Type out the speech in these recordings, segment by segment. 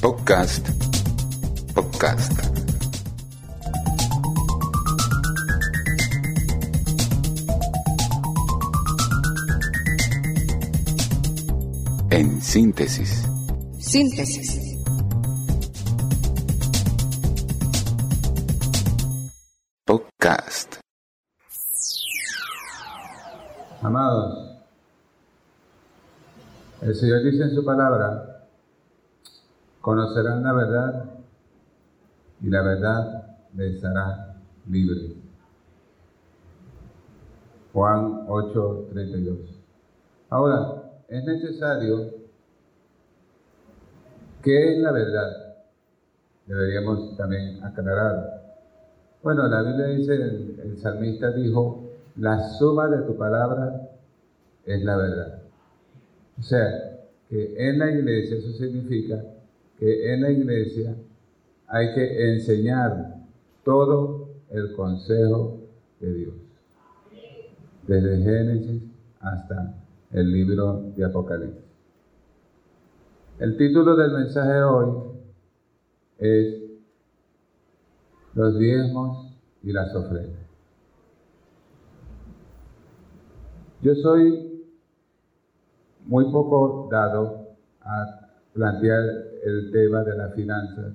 Podcast. Podcast. En síntesis. Síntesis. Podcast. Amados, el Señor dice en su palabra, conocerán la verdad y la verdad les hará libres. Juan 8, 32. Ahora, es necesario, ¿qué es la verdad? Deberíamos también aclarar. Bueno, la Biblia dice, el, el salmista dijo, la suma de tu palabra es la verdad. O sea, que en la iglesia, eso significa que en la iglesia hay que enseñar todo el consejo de Dios. Desde Génesis hasta el libro de Apocalipsis. El título del mensaje de hoy es Los diezmos y las ofrendas. Yo soy muy poco dado a plantear el tema de las finanzas.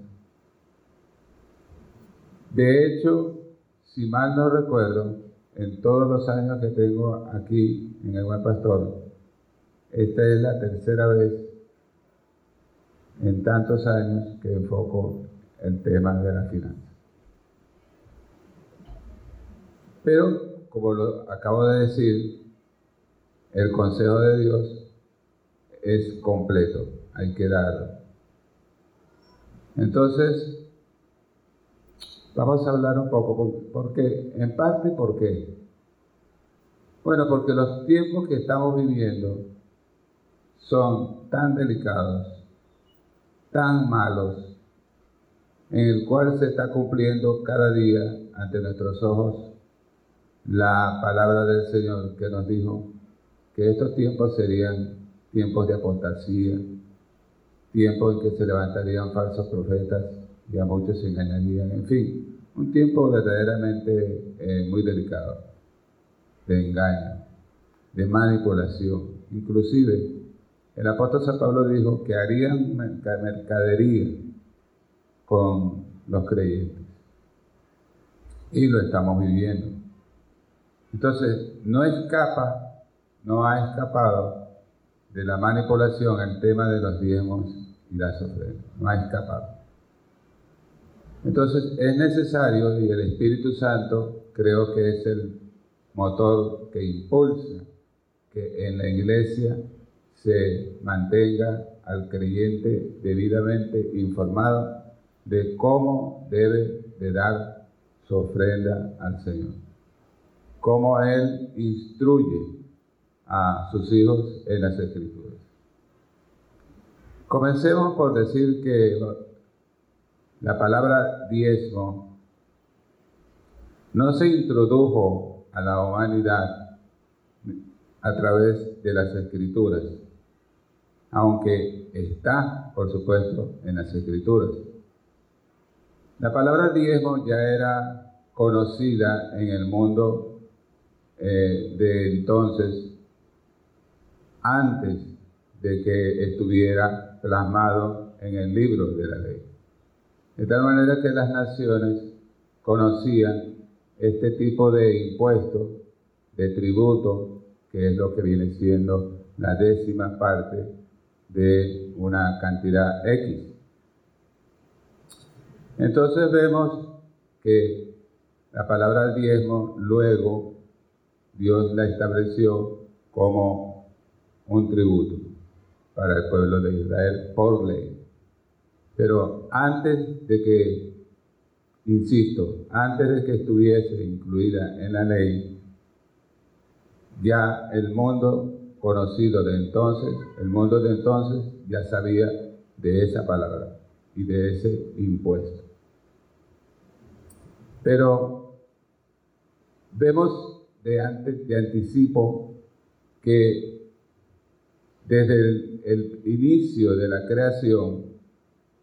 De hecho, si mal no recuerdo, en todos los años que tengo aquí en el Buen Pastor, esta es la tercera vez en tantos años que enfoco el tema de la finanza. Pero, como lo acabo de decir, el consejo de Dios es completo, hay que darlo. Entonces, vamos a hablar un poco, ¿por qué? En parte, ¿por qué? Bueno, porque los tiempos que estamos viviendo son tan delicados, tan malos, en el cual se está cumpliendo cada día ante nuestros ojos la palabra del Señor que nos dijo, que estos tiempos serían tiempos de apostasía, tiempos en que se levantarían falsos profetas y a muchos se engañarían, en fin, un tiempo verdaderamente eh, muy delicado, de engaño, de manipulación. Inclusive, el apóstol San Pablo dijo que harían mercadería con los creyentes. Y lo estamos viviendo. Entonces, no escapa no ha escapado de la manipulación el tema de los diezmos las ofrendas. No ha escapado. Entonces es necesario, y el Espíritu Santo creo que es el motor que impulsa que en la iglesia se mantenga al creyente debidamente informado de cómo debe de dar su ofrenda al Señor. Cómo Él instruye a sus hijos en las escrituras. Comencemos por decir que la palabra diezmo no se introdujo a la humanidad a través de las escrituras, aunque está, por supuesto, en las escrituras. La palabra diezmo ya era conocida en el mundo eh, de entonces antes de que estuviera plasmado en el libro de la ley. De tal manera que las naciones conocían este tipo de impuesto, de tributo, que es lo que viene siendo la décima parte de una cantidad X. Entonces vemos que la palabra diezmo luego Dios la estableció como un tributo para el pueblo de Israel por ley. Pero antes de que, insisto, antes de que estuviese incluida en la ley, ya el mundo conocido de entonces, el mundo de entonces ya sabía de esa palabra y de ese impuesto. Pero vemos de antes, de anticipo, que desde el, inicio de la creación,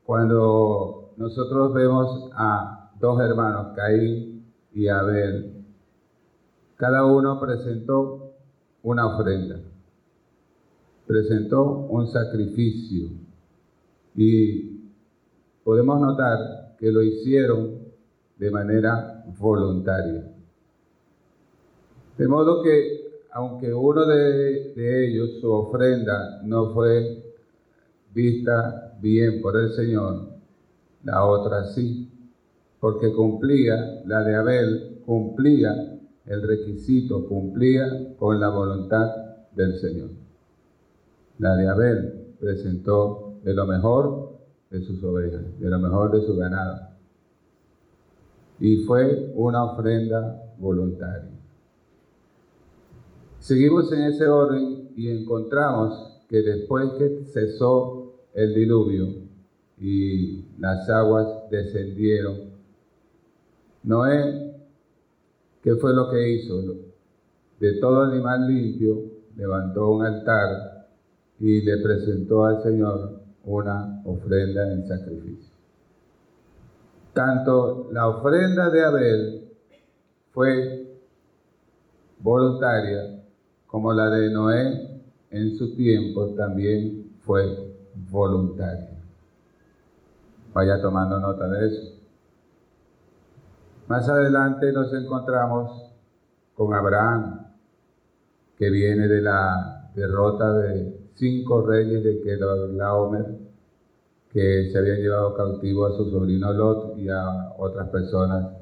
cuando nosotros vemos a dos hermanos, Caín y Abel, cada uno presentó una ofrenda, presentó un sacrificio y podemos notar que lo hicieron de manera voluntaria. De modo que, aunque uno de, ellos, su ofrenda, no fue vista bien por el Señor, la otra sí, porque cumplía, la de Abel cumplía el requisito, cumplía con la voluntad del Señor. La de Abel presentó de lo mejor de sus ovejas, de lo mejor de su ganado. Y fue una ofrenda voluntaria. Seguimos en ese orden y encontramos que después que cesó el diluvio y las aguas descendieron, Noé, ¿qué fue lo que hizo? De todo animal limpio levantó un altar y le presentó al Señor una ofrenda en sacrificio. Tanto la ofrenda de Abel fue voluntaria como la de Noé en su tiempo también fue voluntaria. Vaya tomando nota de eso. Más adelante nos encontramos con Abraham, que viene de la derrota de cinco reyes de Kedorlaomer, que se habían llevado cautivo a su sobrino Lot y a otras personas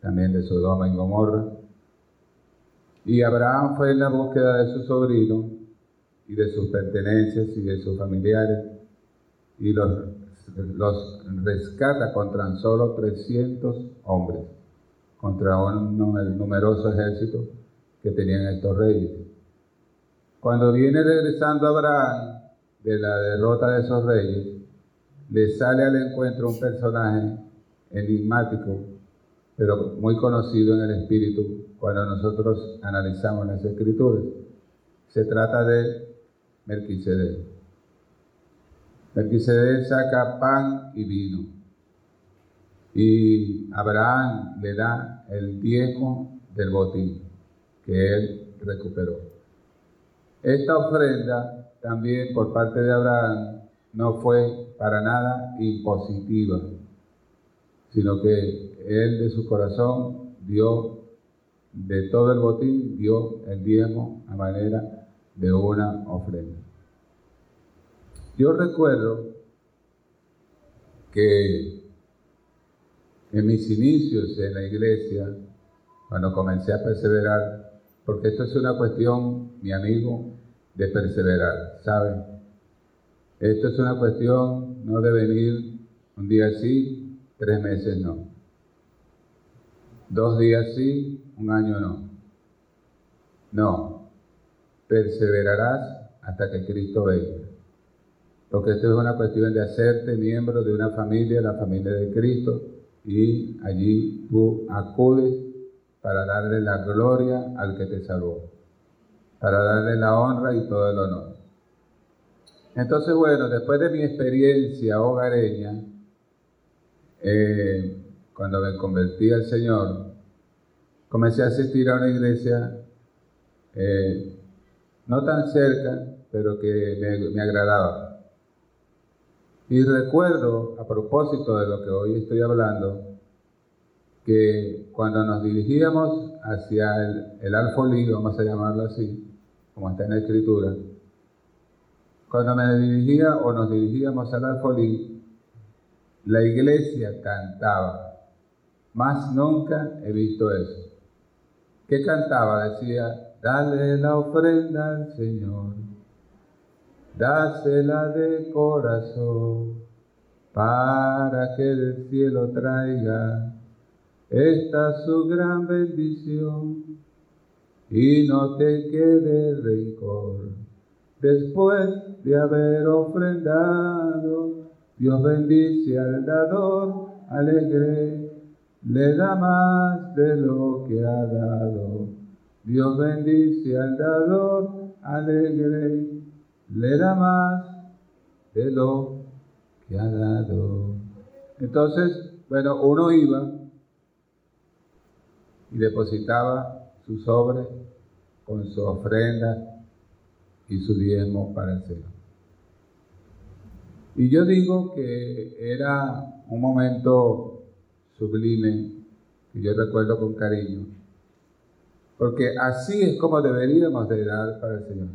también de Sodoma y Gomorra. Y Abraham fue en la búsqueda de su sobrino y de sus pertenencias y de sus familiares y los, los rescata contra solo 300 hombres, contra un numeroso ejército que tenían estos reyes. Cuando viene regresando Abraham de la derrota de esos reyes, le sale al encuentro un personaje enigmático, pero muy conocido en el espíritu cuando nosotros analizamos las escrituras. Se trata de Melquisedec. Melquisedec saca pan y vino. Y Abraham le da el diezmo del botín que él recuperó. Esta ofrenda también por parte de Abraham no fue para nada impositiva, sino que él de su corazón dio de todo el botín dio el diezmo a manera de una ofrenda. Yo recuerdo que en mis inicios en la iglesia, cuando comencé a perseverar, porque esto es una cuestión, mi amigo, de perseverar, ¿saben? Esto es una cuestión no de venir un día sí, tres meses no. Dos días sí, un año no. No, perseverarás hasta que Cristo venga. Porque esto es una cuestión de hacerte miembro de una familia, la familia de Cristo, y allí tú acudes para darle la gloria al que te salvó, para darle la honra y todo el honor. Entonces, bueno, después de mi experiencia hogareña, eh, cuando me convertí al Señor, comencé a asistir a una iglesia eh, no tan cerca, pero que me, agradaba. Y recuerdo, a propósito de lo que hoy estoy hablando, que cuando nos dirigíamos hacia el, el alfolí, vamos a llamarlo así, como está en la escritura, cuando me dirigía o nos dirigíamos al alfolí, la iglesia cantaba. Más nunca he visto eso. ¿Qué cantaba? Decía, dale la ofrenda al Señor, dásela de corazón, para que del cielo traiga esta su gran bendición y no te quede rencor. Después de haber ofrendado, Dios bendice al dador alegre le da más de lo que ha dado. Dios bendice al dador alegre, le da más de lo te ha dado. Entonces, bueno, uno iba y depositaba su sobre con su ofrenda y su diezmo para el Señor. Y yo digo que era un momento sublime que yo recuerdo con cariño, porque así es como deberíamos de dar para el Señor,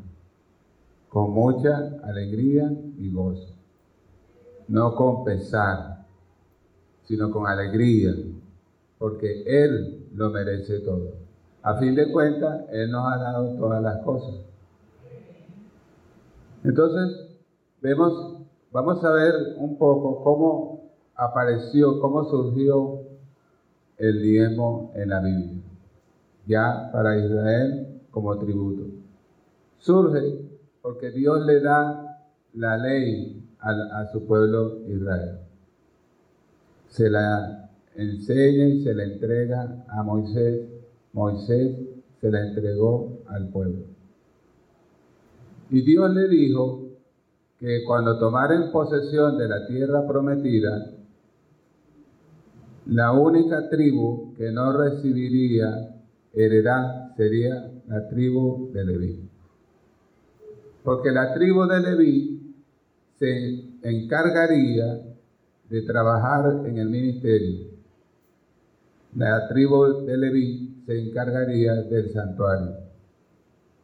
con mucha alegría y gozo, no con pesar, sino con alegría, porque Él lo merece todo. A fin de cuentas, Él nos ha dado todas las cosas. Entonces, vemos, vamos a ver un poco cómo apareció, cómo surgió el diezmo en la Biblia, ya para Israel como tributo. Surge porque Dios le da la ley a, a su pueblo Israel. Se la enseña y se la entrega a Moisés. Moisés se la entregó al pueblo. Y Dios le dijo que cuando tomaren posesión de la tierra prometida, la única tribu que no recibiría heredad sería la tribu de Leví. Porque la tribu de Leví se encargaría de trabajar en el ministerio la tribu de Leví se encargaría del santuario,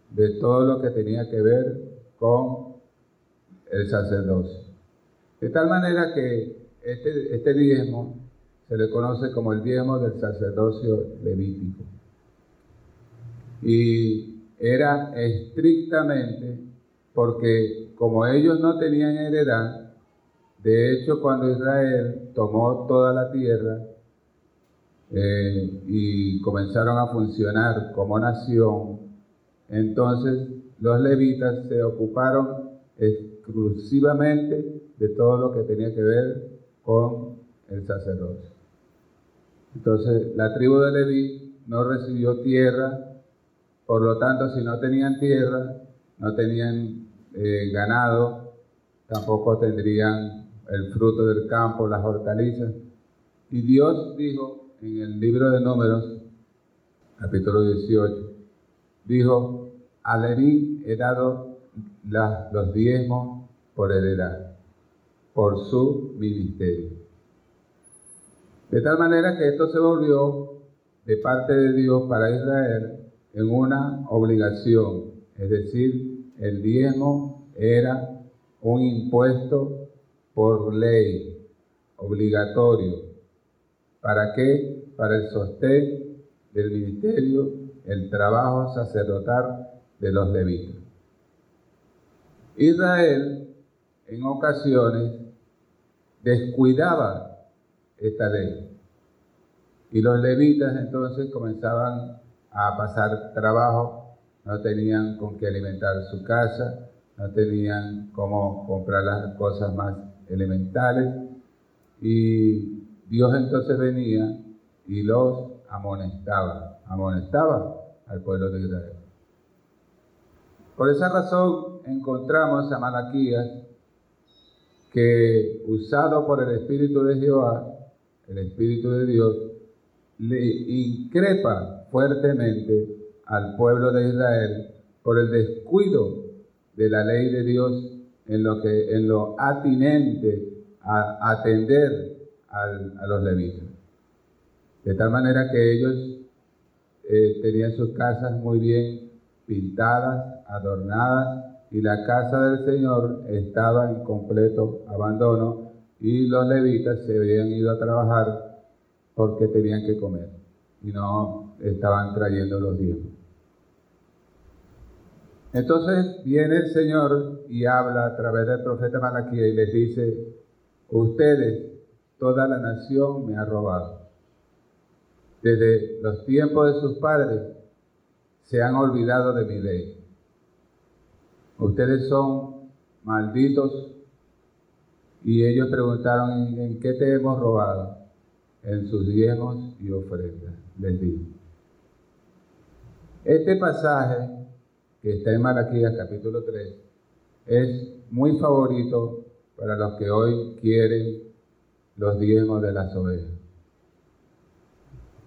de todo lo que tenía que ver con el sacerdocio. De tal manera que este, este diezmo se le conoce como el diezmo del sacerdocio levítico. Y era estrictamente porque como ellos no tenían heredad, de hecho cuando Israel tomó toda la tierra, eh, y comenzaron a funcionar como nación, entonces los levitas se ocuparon exclusivamente de todo lo que tenía que ver con el sacerdocio. Entonces la tribu de Leví no recibió tierra, por lo tanto si no tenían tierra, no tenían eh, ganado, tampoco tendrían el fruto del campo, las hortalizas. Y Dios dijo, en el libro de Números, capítulo 18, dijo, a Leví he dado los diezmos por heredad, por su ministerio. De tal manera que esto se volvió de parte de Dios para Israel en una obligación, es decir, el diezmo era un impuesto por ley, obligatorio, ¿Para qué? Para el sostén del ministerio, el trabajo sacerdotal de los levitas. Israel en ocasiones descuidaba esta ley y los levitas entonces comenzaban a pasar trabajo, no tenían con qué alimentar su casa, no tenían cómo comprar las cosas más elementales y Dios entonces venía y los amonestaba, amonestaba al pueblo de Israel. Por esa razón encontramos a Malaquías que usado por el Espíritu de Jehová, el Espíritu de Dios, le increpa fuertemente al pueblo de Israel por el descuido de la ley de Dios en lo que en lo atinente a atender a los levitas. De tal manera que ellos eh, tenían sus casas muy bien pintadas, adornadas, y la casa del Señor estaba en completo abandono, y los levitas se habían ido a trabajar porque tenían que comer, y no estaban trayendo los diezmos. Entonces viene el Señor y habla a través del profeta Malaquía y les dice, ustedes toda la nación me ha robado. Desde los tiempos de sus padres se han olvidado de mi ley. Ustedes son malditos y ellos preguntaron, ¿en qué te hemos robado? En sus diezmos y ofrendas, les digo. Este pasaje que está en Malaquías capítulo 3 es muy favorito para los que hoy quieren los diezmos de las ovejas.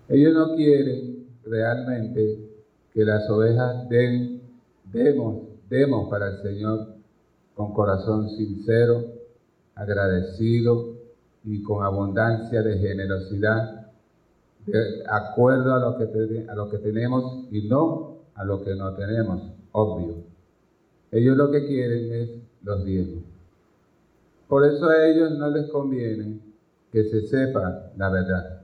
Ellos no quieren realmente que las ovejas den, demos, demos para el Señor con corazón sincero, agradecido y con abundancia de generosidad, de acuerdo a lo que, a lo que tenemos y no a lo que no tenemos, obvio. Ellos lo que quieren es los diezmos. Por eso a ellos no les conviene que se sepa la verdad,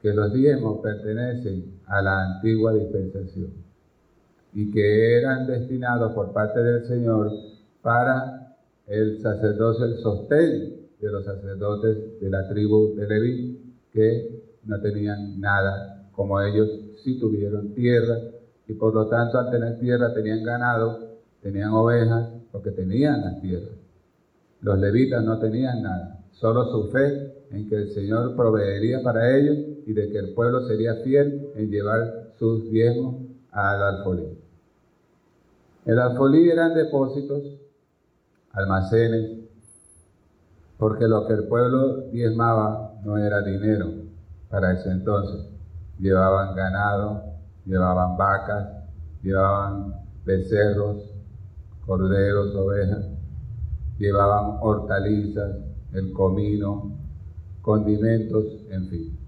que los diezmos pertenecen a la antigua dispensación y que eran destinados por parte del Señor para el sacerdocio, el sostén de los sacerdotes de la tribu de Leví, que no tenían nada, como ellos sí tuvieron tierra, y por lo tanto al tener tierra tenían ganado, tenían ovejas, porque tenían las tierras. Los levitas no tenían nada, solo su fe en que el Señor proveería para ellos y de que el pueblo sería fiel en llevar sus diezmos al alfolí. El alfolí eran depósitos, almacenes, porque lo que el pueblo diezmaba no era dinero para ese entonces. Llevaban ganado, llevaban vacas, llevaban becerros, corderos, ovejas, llevaban hortalizas, el comino, condimentos, en fin,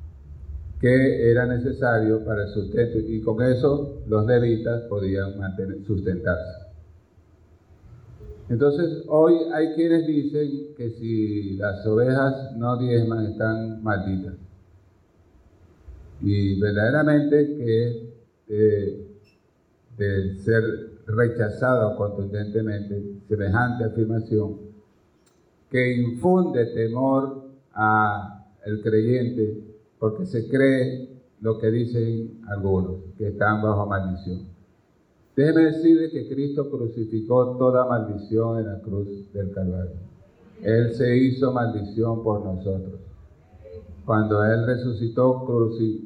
que era necesario para el sustento y con eso los levitas podían mantener, sustentarse. Entonces, hoy hay quienes dicen que si las ovejas no diezman están malditas. Y verdaderamente que de, de ser rechazado contundentemente semejante afirmación que infunde temor a el creyente porque se cree lo que dicen algunos que están bajo maldición. Déjeme decirle que Cristo crucificó toda maldición en la cruz del Calvario. Él se hizo maldición por nosotros. Cuando Él resucitó,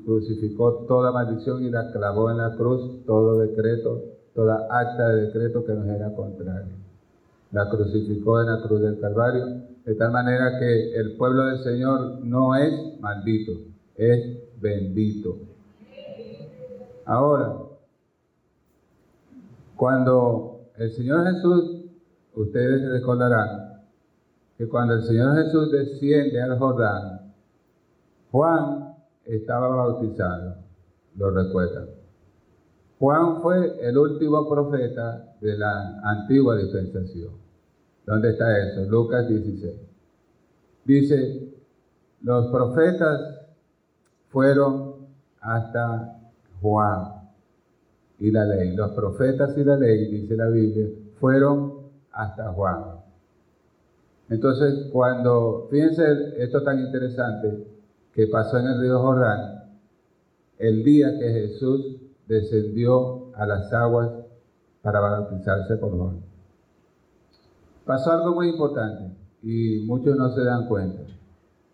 crucificó toda maldición y la clavó en la cruz, todo decreto, toda acta de decreto que nos era contrario. La crucificó en la cruz del Calvario, de tal manera que el pueblo del Señor no es maldito, es bendito. Ahora, cuando el Señor Jesús, ustedes recordarán que cuando el Señor Jesús desciende al Jordán, Juan estaba bautizado, lo recuerdan. Juan fue el último profeta de la antigua dispensación. ¿Dónde está eso? Lucas 16. Dice, los profetas fueron hasta Juan y la ley. Los profetas y la ley, dice la Biblia, fueron hasta Juan. Entonces, cuando, fíjense esto tan interesante que pasó en el río Jordán, el día que Jesús descendió a las aguas para bautizarse por Juan. Pasó algo muy importante y muchos no se dan cuenta.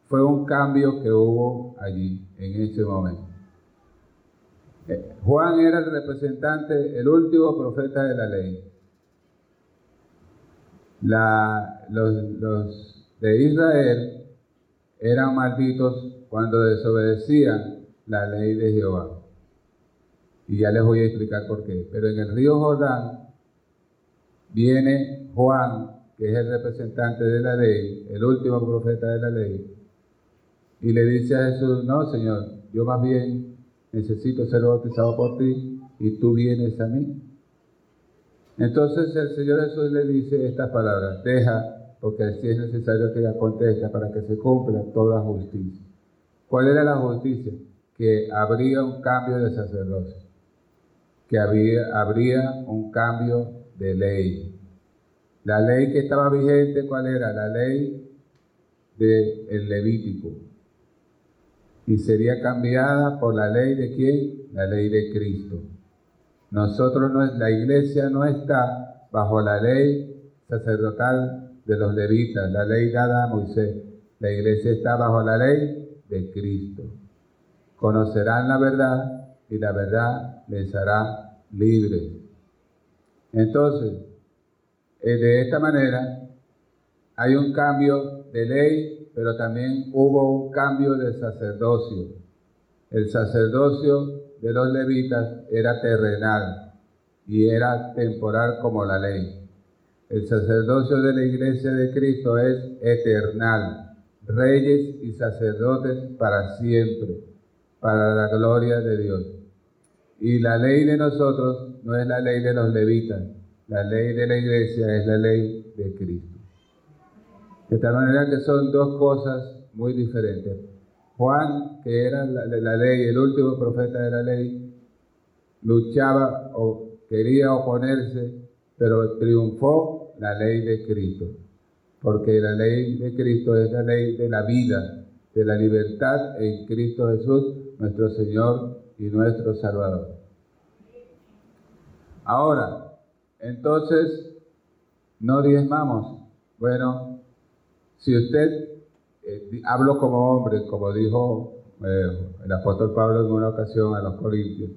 Fue un cambio que hubo allí, en ese momento. Juan era el representante, el último profeta de la ley. los, de Israel eran malditos cuando desobedecían la ley de Jehová. Y ya les voy a explicar por qué. Pero en el río Jordán viene Juan, que es el representante de la ley, el último profeta de la ley, y le dice a Jesús, no, Señor, yo más bien necesito ser bautizado por ti y tú vienes a mí. Entonces el Señor Jesús le dice estas palabras, deja, porque así es necesario que acontezca para que se cumpla toda justicia. ¿Cuál era la justicia? Que habría un cambio de sacerdocio, que habría un cambio de ley. La ley que estaba vigente, ¿cuál era? La ley del Levítico, y sería cambiada por la ley de quién? La ley de Cristo. Nosotros, no, la iglesia no está bajo la ley sacerdotal de los levitas, la ley dada a Moisés. La iglesia está bajo la ley de Cristo. Conocerán la verdad y la verdad les hará libres. Entonces, eh, de esta manera, hay un cambio de ley, pero también hubo un cambio de sacerdocio. El sacerdocio de los levitas era terrenal y era temporal como la ley. El sacerdocio de la iglesia de Cristo es eternal, reyes y sacerdotes para siempre, para la gloria de Dios. Y la ley de nosotros no es la ley de los levitas, la ley de la iglesia es la ley de Cristo. De tal manera que son dos cosas muy diferentes. Juan, que era la, ley, el último profeta de la ley, luchaba o quería oponerse, pero triunfó la ley de Cristo. Porque la ley de Cristo es la ley de la vida, de la libertad en Cristo Jesús, nuestro Señor y nuestro Salvador. Ahora, entonces, no diezmamos. Bueno, si usted, eh, hablo como hombre, como dijo eh, el apóstol Pablo en una ocasión a los Corintios,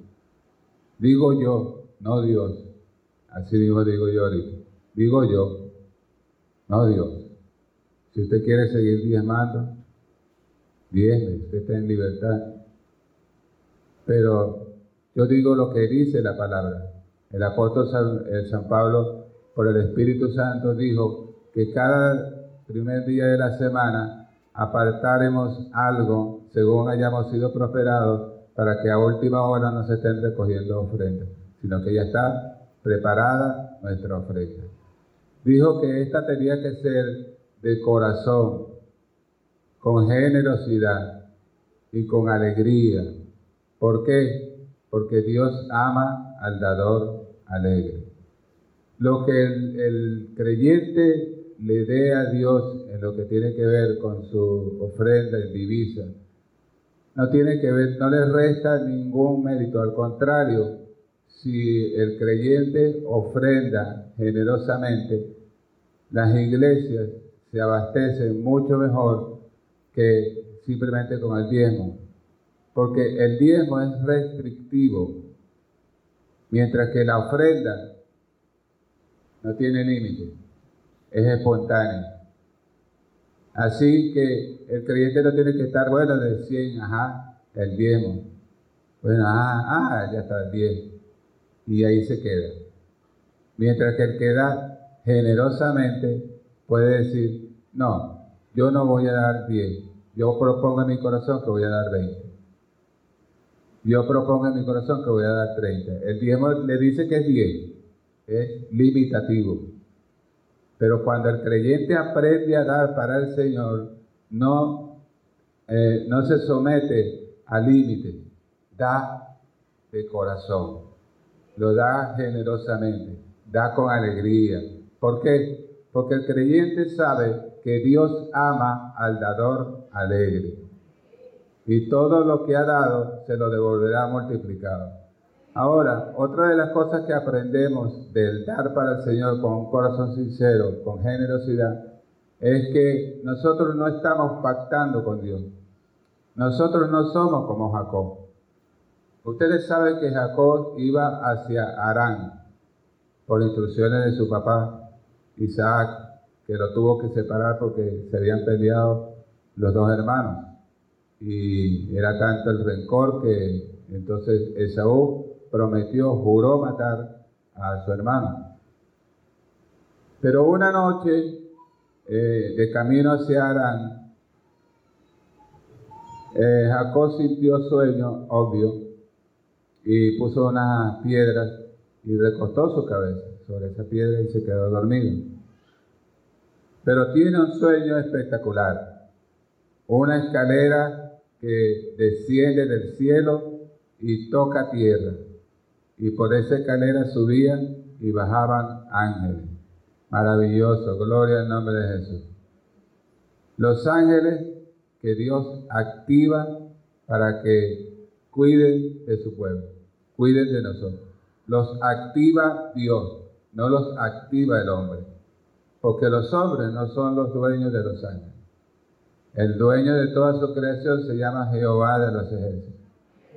digo yo, no Dios, así digo, digo yo ahorita, digo yo, no Dios. Si usted quiere seguir diezmando, diezme, usted está en libertad. Pero yo digo lo que dice la palabra. El apóstol San, San Pablo, por el Espíritu Santo, dijo que cada primer día de la semana apartaremos algo según hayamos sido prosperados para que a última hora no se estén recogiendo ofrendas, sino que ya está preparada nuestra ofrenda. Dijo que esta tenía que ser de corazón, con generosidad y con alegría. ¿Por qué? Porque Dios ama al dador alegre. Lo que el, el creyente le dé a Dios en lo que tiene que ver con su ofrenda en divisa, no tiene que ver, no le resta ningún mérito, al contrario, si el creyente ofrenda generosamente, las iglesias se abastecen mucho mejor que simplemente con el diezmo, porque el diezmo es restrictivo, mientras que la ofrenda no tiene límite, es espontánea. Así que el creyente no tiene que estar, bueno, de 100, ajá, el diezmo. Bueno, ah, ah, ya está el 10. Y ahí se queda. Mientras que el que da generosamente puede decir, no, yo no voy a dar 10. Yo propongo en mi corazón que voy a dar 20. Yo propongo en mi corazón que voy a dar 30. El diezmo le dice que es 10. Es limitativo. Pero cuando el creyente aprende a dar para el Señor, no, eh, no se somete al límite, da de corazón, lo da generosamente, da con alegría. ¿Por qué? Porque el creyente sabe que Dios ama al dador alegre. Y todo lo que ha dado se lo devolverá multiplicado. Ahora, otra de las cosas que aprendemos del dar para el Señor con un corazón sincero, con generosidad, es que nosotros no estamos pactando con Dios. Nosotros no somos como Jacob. Ustedes saben que Jacob iba hacia Arán por instrucciones de su papá Isaac, que lo tuvo que separar porque se habían peleado los dos hermanos. Y era tanto el rencor que entonces Esaú prometió, juró matar a su hermano. Pero una noche, eh, de camino hacia Arán, eh, Jacob sintió sueño, obvio, y puso unas piedras y recostó su cabeza sobre esa piedra y se quedó dormido. Pero tiene un sueño espectacular, una escalera que desciende del cielo y toca tierra y por esa escalera subían y bajaban ángeles. Maravilloso, gloria al nombre de Jesús. Los ángeles que Dios activa para que cuiden de su pueblo, cuiden de nosotros. Los activa Dios, no los activa el hombre. Porque los hombres no son los dueños de los ángeles. El dueño de toda su creación se llama Jehová de los ejércitos.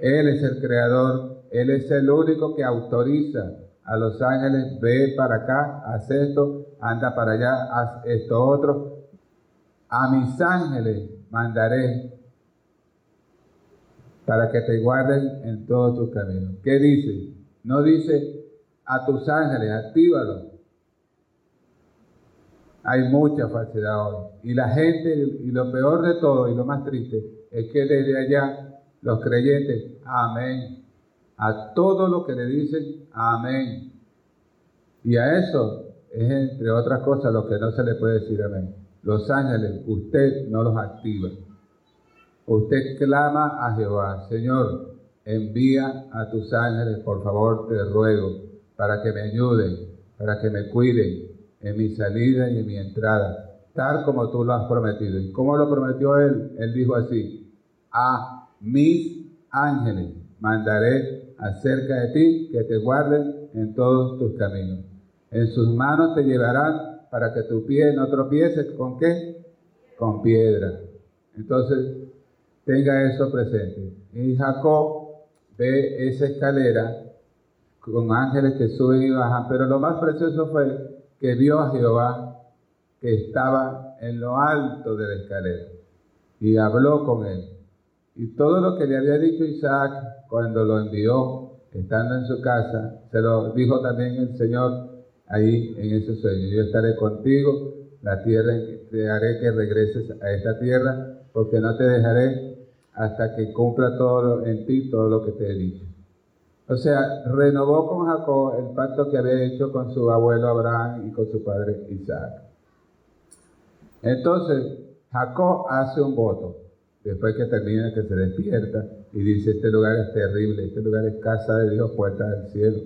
Él es el creador él es el único que autoriza a los ángeles, ve para acá, haz esto, anda para allá, haz esto otro. A mis ángeles mandaré para que te guarden en todos tus caminos. ¿Qué dice? No dice a tus ángeles, actívalos. Hay mucha falsedad hoy. Y la gente, y lo peor de todo, y lo más triste, es que desde allá los creyentes, amén. A todo lo que le dicen, amén. Y a eso es, entre otras cosas, lo que no se le puede decir amén. Los ángeles, usted no los activa. Usted clama a Jehová, Señor, envía a tus ángeles, por favor, te ruego, para que me ayuden, para que me cuiden en mi salida y en mi entrada, tal como tú lo has prometido. ¿Y cómo lo prometió él? Él dijo así, a mis ángeles mandaré acerca de ti que te guarden en todos tus caminos. En sus manos te llevarán para que tu pie no tropiece con qué? Con piedra. Entonces, tenga eso presente. Y Jacob ve esa escalera con ángeles que suben y bajan, pero lo más precioso fue que vio a Jehová que estaba en lo alto de la escalera y habló con él. Y todo lo que le había dicho Isaac cuando lo envió, estando en su casa, se lo dijo también el Señor ahí en ese sueño. Yo estaré contigo, la tierra, te haré que regreses a esta tierra, porque no te dejaré hasta que cumpla todo en ti todo lo que te he dicho. O sea, renovó con Jacob el pacto que había hecho con su abuelo Abraham y con su padre Isaac. Entonces, Jacob hace un voto, después que termina, que se despierta y dice, este lugar es terrible, este lugar es casa de Dios, puerta del cielo.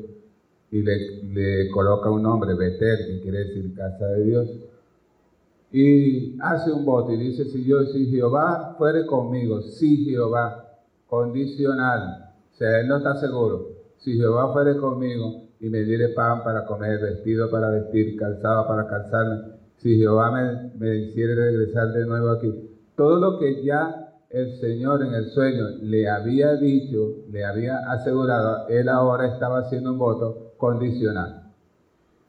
Y le, le coloca un nombre, Betel, que quiere decir casa de Dios y hace un voto y dice, si yo, si Jehová fuere conmigo, si Jehová, condicional, o sea, él no está seguro, si Jehová fuere conmigo y me diere pan para comer, vestido para vestir, calzado para calzarme, si Jehová me, me hiciera regresar de nuevo aquí, todo lo que ya el Señor en el sueño le había dicho, le había asegurado, él ahora estaba haciendo un voto condicional.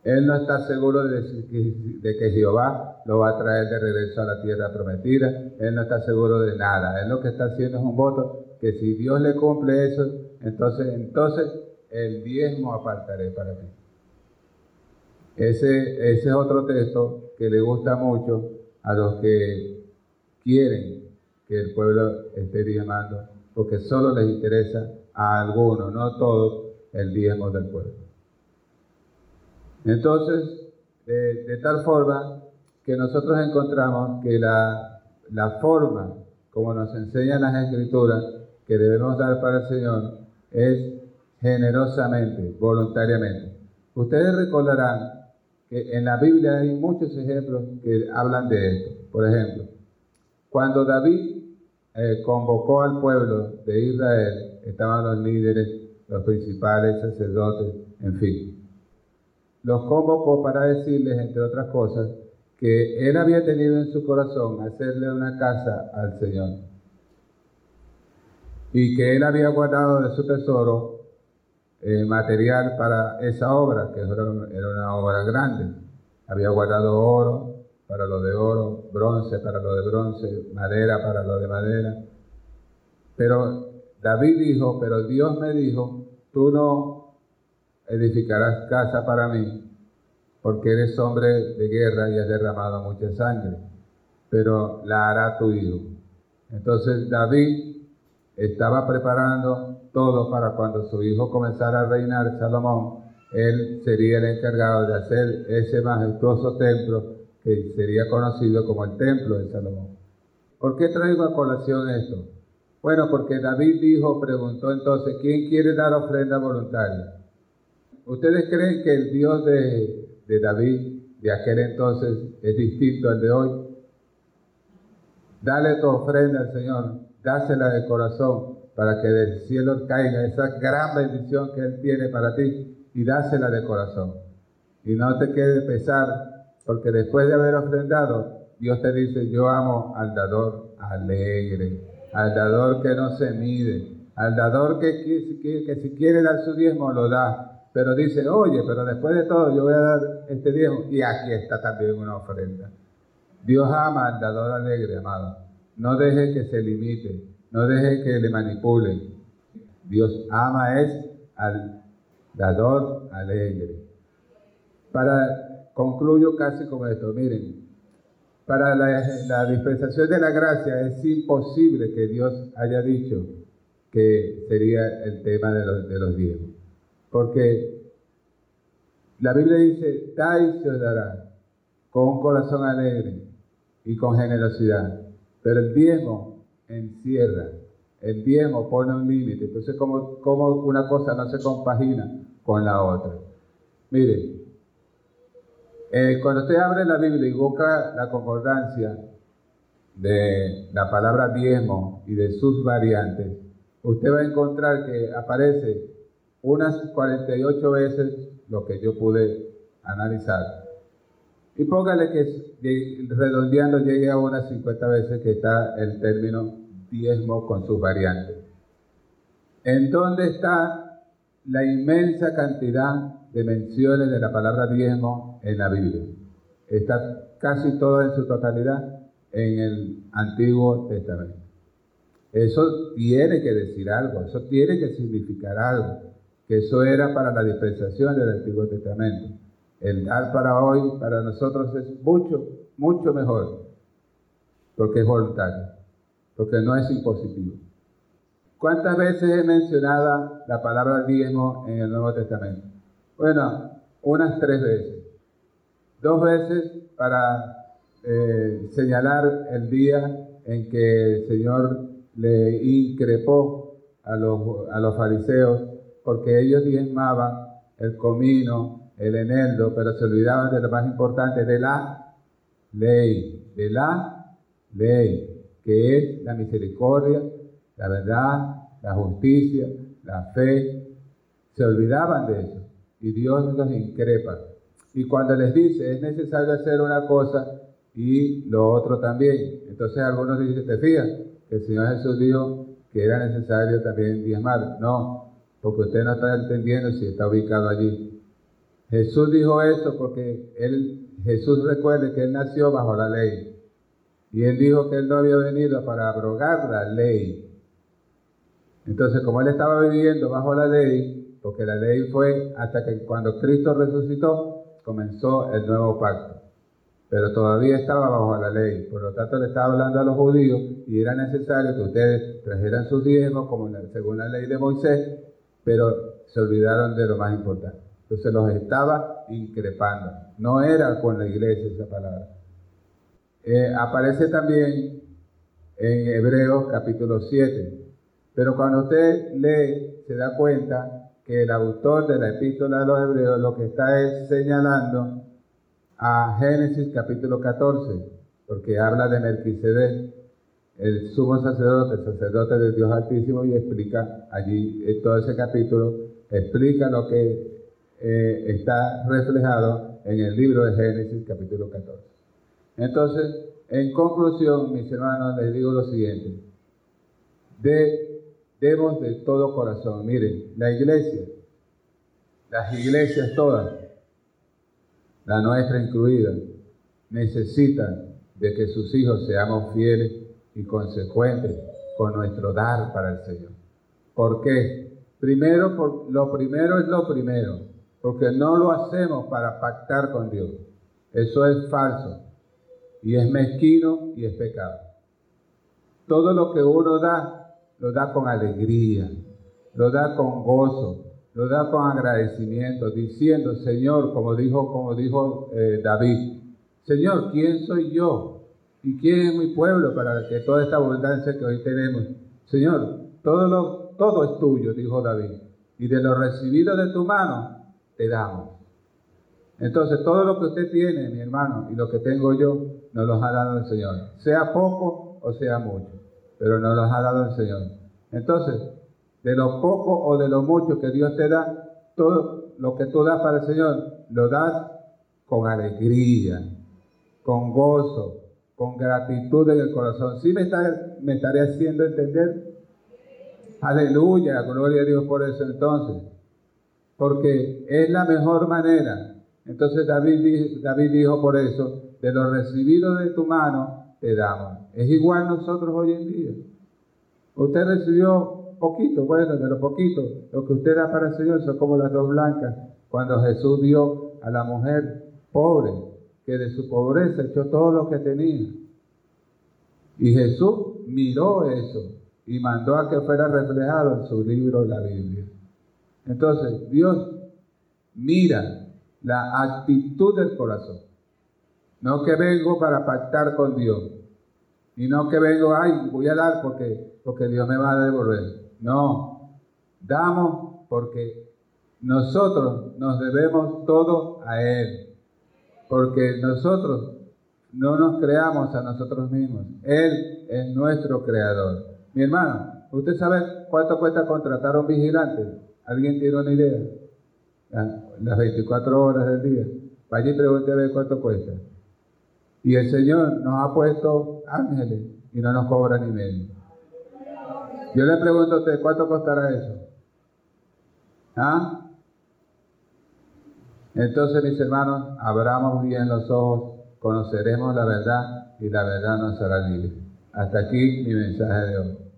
Él no está seguro de, que Jehová lo va a traer de regreso a la tierra prometida. Él no está seguro de nada. Él lo que está haciendo es un voto que si Dios le cumple eso, entonces, entonces el diezmo apartaré para ti. Ese, ese es otro texto que le gusta mucho a los que quieren que el pueblo esté diezmando, porque solo les interesa a algunos, no a todos, el diezmo del pueblo. Entonces, de, tal forma que nosotros encontramos que la, la forma como nos enseñan las escrituras que debemos dar para el Señor es generosamente, voluntariamente. Ustedes recordarán que en la Biblia hay muchos ejemplos que hablan de esto. Por ejemplo, cuando David eh, convocó al pueblo de Israel, estaban los líderes, los principales sacerdotes, en fin los convocó para decirles, entre otras cosas, que él había tenido en su corazón hacerle una casa al Señor y que él había guardado de su tesoro eh, material para esa obra, que era una obra grande. Había guardado oro para lo de oro, bronce para lo de bronce, madera para lo de madera. Pero David dijo, pero Dios me dijo, tú no edificarás casa para mí, porque eres hombre de guerra y has derramado mucha sangre, pero la hará tu hijo. Entonces David estaba preparando todo para cuando su hijo comenzara a reinar, Salomón, él sería el encargado de hacer ese majestuoso templo que sería conocido como el templo de Salomón. ¿Por qué traigo a colación esto? Bueno, porque David dijo, preguntó entonces, ¿quién quiere dar ofrenda voluntaria? ¿Ustedes creen que el Dios de, David de aquel entonces es distinto al de hoy? Dale tu ofrenda al Señor, dásela de corazón para que del cielo caiga esa gran bendición que Él tiene para ti y dásela de corazón. Y no te quede pesar, porque después de haber ofrendado, Dios te dice, yo amo al dador alegre, al dador que no se mide, al dador que, que si quiere dar su diezmo lo da, pero dice, oye, pero después de todo yo voy a dar este diezmo y aquí está también una ofrenda. Dios ama al dador alegre, amado. No deje que se limite, no deje que le manipulen. Dios ama es al dador alegre. Para concluyo casi con esto, miren, para la, dispensación de la gracia es imposible que Dios haya dicho que sería el tema de los, de diezmos. Porque la Biblia dice, da y se os dará, con un corazón alegre y con generosidad. Pero el diezmo encierra, el diezmo pone un límite. Entonces, ¿cómo, ¿cómo, una cosa no se compagina con la otra? Miren, eh, cuando usted abre la Biblia y busca la concordancia de la palabra diezmo y de sus variantes, usted va a encontrar que aparece unas 48 veces lo que yo pude analizar. Y póngale que redondeando llegue a unas 50 veces que está el término diezmo con sus variantes. ¿En dónde está la inmensa cantidad de menciones de la palabra diezmo en la Biblia. Está casi toda en su totalidad en el Antiguo Testamento. Eso tiene que decir algo, eso tiene que significar algo, que eso era para la dispensación del Antiguo Testamento. El dar para hoy, para nosotros es mucho, mucho mejor, porque es voluntario, porque no es impositivo. ¿Cuántas veces he mencionado la palabra diezmo en el Nuevo Testamento? Bueno, unas tres veces. Dos veces para eh, señalar el día en que el Señor le increpó a los, a los fariseos porque ellos diezmaban el comino, el eneldo, pero se olvidaban de lo más importante, de la ley, de la ley, que es la misericordia, la verdad, la justicia, la fe. Se olvidaban de eso y Dios los increpa. Y cuando les dice, es necesario hacer una cosa y lo otro también. Entonces algunos dicen, te fijas, que el Señor Jesús dijo que era necesario también diezmar. No, porque usted no está entendiendo si está ubicado allí. Jesús dijo eso porque él, Jesús recuerde que él nació bajo la ley. Y él dijo que él no había venido para abrogar la ley. Entonces, como él estaba viviendo bajo la ley, porque la ley fue hasta que cuando Cristo resucitó comenzó el nuevo pacto. Pero todavía estaba bajo la ley, por lo tanto le estaba hablando a los judíos y era necesario que ustedes trajeran sus diezmos como según la ley de Moisés, pero se olvidaron de lo más importante. Entonces los estaba increpando. No era con la iglesia esa palabra. Eh, aparece también en Hebreos capítulo 7. Pero cuando usted lee, se da cuenta que el autor de la epístola de los hebreos lo que está es señalando a Génesis capítulo 14, porque habla de Melquisedec, el sumo sacerdote, el sacerdote de Dios Altísimo, y explica allí todo ese capítulo, explica lo que eh, está reflejado en el libro de Génesis capítulo 14. Entonces, en conclusión, mis hermanos, les digo lo siguiente. De demos de todo corazón. Miren, la iglesia, las iglesias todas, la nuestra incluida, necesitan de que sus hijos seamos fieles y consecuentes con nuestro dar para el Señor. ¿Por qué? Primero, por, lo primero es lo primero, porque no lo hacemos para pactar con Dios. Eso es falso y es mezquino y es pecado. Todo lo que uno da lo da con alegría, lo da con gozo, lo da con agradecimiento, diciendo, Señor, como dijo, como dijo eh, David, Señor, ¿quién soy yo? ¿Y quién es mi pueblo para que toda esta abundancia que hoy tenemos? Señor, todo, lo, todo es tuyo, dijo David, y de lo recibido de tu mano te damos. Entonces, todo lo que usted tiene, mi hermano, y lo que tengo yo, nos lo ha dado el Señor, sea poco o sea mucho pero nos los ha dado el Señor. Entonces, de lo poco o de lo mucho que Dios te da, todo lo que tú das para el Señor, lo das con alegría, con gozo, con gratitud en el corazón. ¿Sí me, está, me estaré haciendo entender? Aleluya, gloria a Dios por eso entonces. porque es la mejor manera. Entonces David dijo por eso, de lo recibido de tu mano te damos. Es igual nosotros hoy en día. Usted recibió poquito, bueno, de lo poquito, lo que usted da para el Señor son como las dos blancas, cuando Jesús vio a la mujer pobre, que de su pobreza echó todo lo que tenía. Y Jesús miró eso y mandó a que fuera reflejado en su libro, la Biblia. Entonces, Dios mira la actitud del corazón. No que vengo para pactar con Dios. Y no que vengo, ay, voy a dar porque, porque Dios me va a devolver. No, damos porque nosotros nos debemos todo a Él. Porque nosotros no nos creamos a nosotros mismos. Él es nuestro creador. Mi hermano, ¿usted sabe cuánto cuesta contratar a un vigilante? ¿Alguien tiene una idea? Las 24 horas del día. Vaya y pregunte a ver cuánto cuesta. Y el Señor nos ha puesto ángeles y no nos cobra ni medio. Yo le pregunto a usted, ¿cuánto costará eso? ¿Ah? Entonces, mis hermanos, abramos bien los ojos, conoceremos la verdad y la verdad nos hará libre. Hasta aquí mi mensaje de hoy.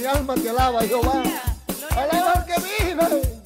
Que cuando el cielo tu clame